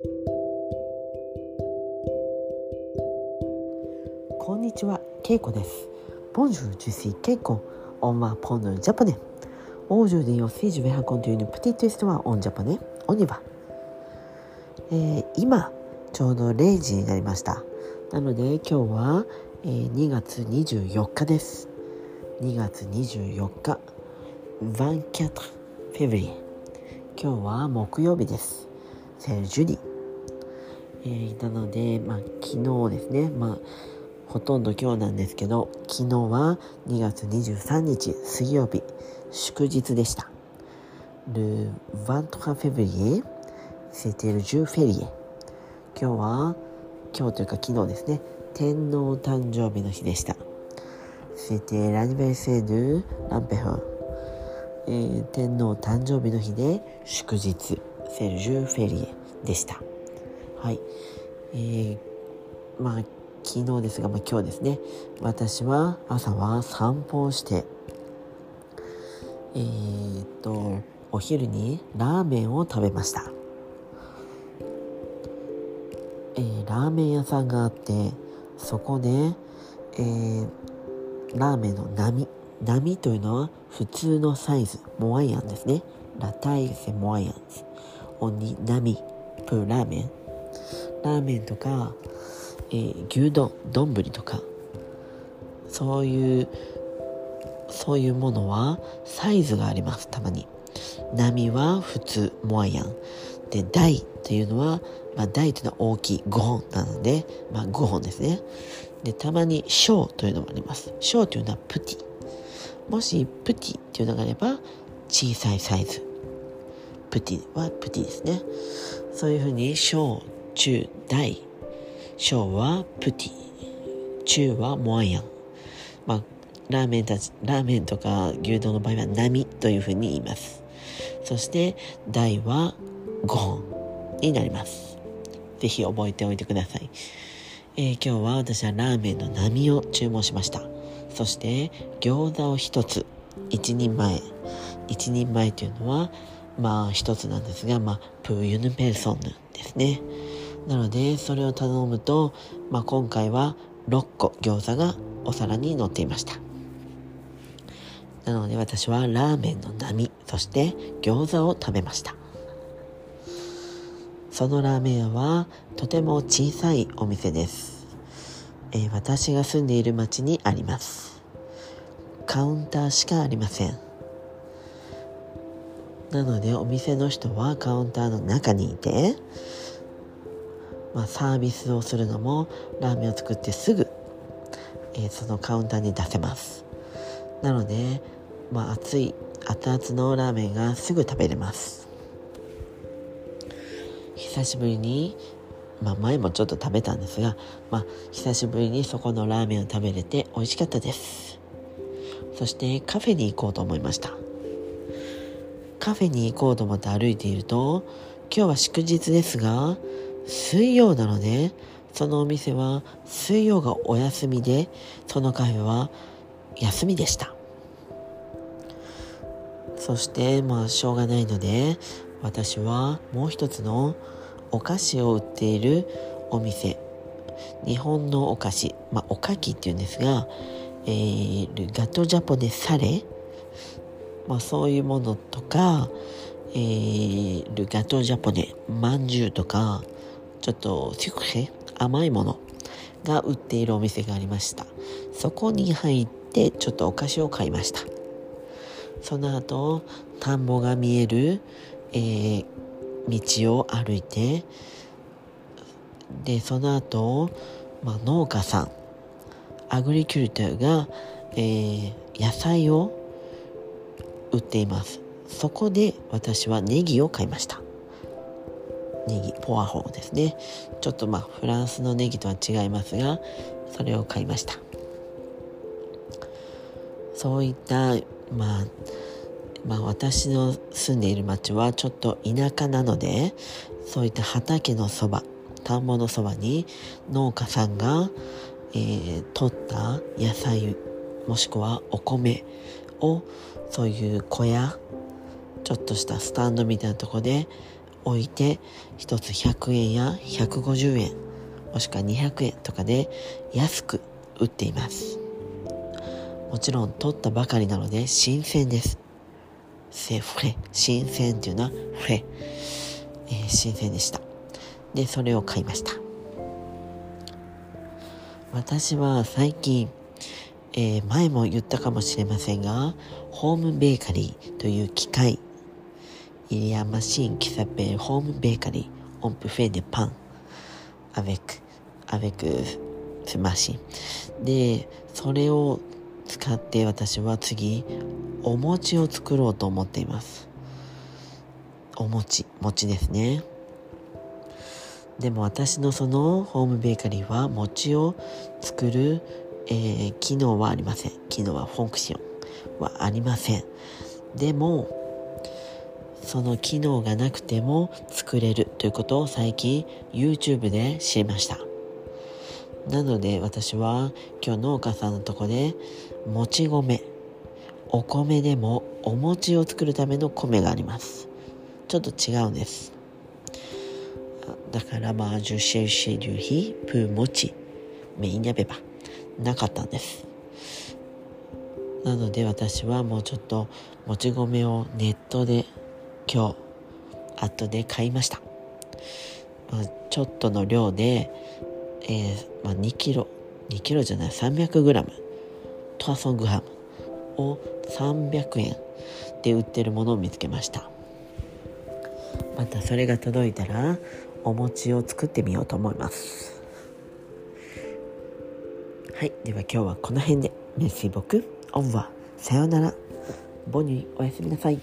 こんにちは、ケイコです。Bonjour, je suis Keiko. On va prendre le japonais. Aujourd'hui aussi, je vais raconter une petite histoire en japonais. On y va. えー、今、ちょうど0時になりました。なので今日は、えー、2月24日です。2月24日、24 février。今日は木曜日です。セルジュリ。えー、なので、まあ、昨日ですね、まあ、ほとんど今日なんですけど、昨日は2月23日水曜日、祝日でした。Le 23 février, c'était le jour férié. 今日は、今日というか昨日ですね、天皇誕生日の日でした。C'était l'anniversaire de l'empereur. えー、天皇誕生日の日で祝日、セルジュ・フェリエでした。はい。えー、まあ昨日ですが、まあ、今日ですね。私は朝は散歩をしてえー、っとお昼にラーメンを食べました、えー、ラーメン屋さんがあってそこで、えー、ラーメンの波波というのは普通のサイズモアイアンですね。ラタイセモアイアンズオニ波。プーラーメン？ラーメンとかえー、牛丼？丼とか。そういうそういうものはサイズがあります。たまに。波は普通モアイアンで大というのは、まあ、大というのは大きい5本なので、まあ、5本ですね。でたまに小というのもあります。小というのはプティ。もしプティというのがあれば小さいサイズ。プティはプティですね。そういうふうに小中大。小はプティ。中はモアイアン。まあラーメンたちラーメンとか牛丼の場合は波というふうに言います。そして大は5本になります。ぜひ覚えておいてください、えー、今日は私はラーメンの波を注文しました。そして餃子を1つ。1人前。1人前というのはまあ1つなんですがまあプーユヌペルソンヌですね。なのでそれを頼むと、まあ、今回は6個餃子がお皿に乗っていました。なので私はラーメンの波そして餃子を食べました。そのラーメン屋はとても小さいお店です、えー、私が住んでいる町にあります。カウンターしかありません。なのでお店の人はカウンターの中にいてまあ、サービスをするのもラーメンを作ってすぐ、えー、そのカウンターに出せます。なので、まあ、熱い熱々のラーメンがすぐ食べれます。久しぶりにまあ、前もちょっと食べたんですが、まあ、久しぶりにそこのラーメンを食べれて美味しかったです。そしてカフェに行こうと思いました。カフェに行こうと思って歩いていると今日は祝日ですが水曜なので、そのお店は水曜がお休みで、そのカフェは休みでした。そして、まあ、しょうがないので、私はもう一つのお菓子を売っているお店、日本のお菓子、まあ、おかきっていうんですが、えー、ガトジャポネサレ、まあ、そういうものとか、えー、ルガトジャポネまんじゅうとか、ちょっとシュクヘ甘いものが売っているお店がありました。そこに入ってちょっとお菓子を買いました。その後田んぼが見える、えー、道を歩いてでその後、まあ、農家さんアグリキュルターが、えー、野菜を売っています。そこで私はネギを買いました。ネギポアホですね。ちょっとまあフランスのネギとは違いますがそれを買いました。そういったまあまあ私の住んでいる町はちょっと田舎なのでそういった畑のそば田んぼのそばに農家さんが、えー、取った野菜もしくはお米をそういう小屋ちょっとしたスタンドみたいなとこで置いて1つ100円や150円もしくは200円とかで安く売っています。もちろん取ったばかりなので新鮮です。セフレ。新鮮っていうのはフレ、えー、新鮮でした。でそれを買いました。私は最近、えー、前も言ったかもしれませんがホームベーカリーという機械 Il y a une machine qui s'appelle Home Bakery. On peut faire des pains avec, avec ce machine. で、それを使って私は次、お餅を作ろうと思っています。お餅、餅ですね。でも私のそのホームベーカリーは餅を作る、えー、機能はありません。機能はフォンクションはありません。でも、その機能がなくても作れるということを最近 YouTube で知りました。なので私は今日農家さんのとこでもち米。お米でもお餅を作るための米があります。ちょっと違うんです。だからまあジュシェルシェリュヒプーモチメインやべば。なかったんです。なので私はもうちょっともち米をネットで今日後で買いました、まあ、ちょっとの量で、えー、まあ、2キロ2キロじゃない300グラム。トワソングハムを300円で売ってるものを見つけました。またそれが届いたらお餅を作ってみようと思います。はいでは今日はこの辺で。メッシーボクオンは。さようなら。ボニーおやすみなさい。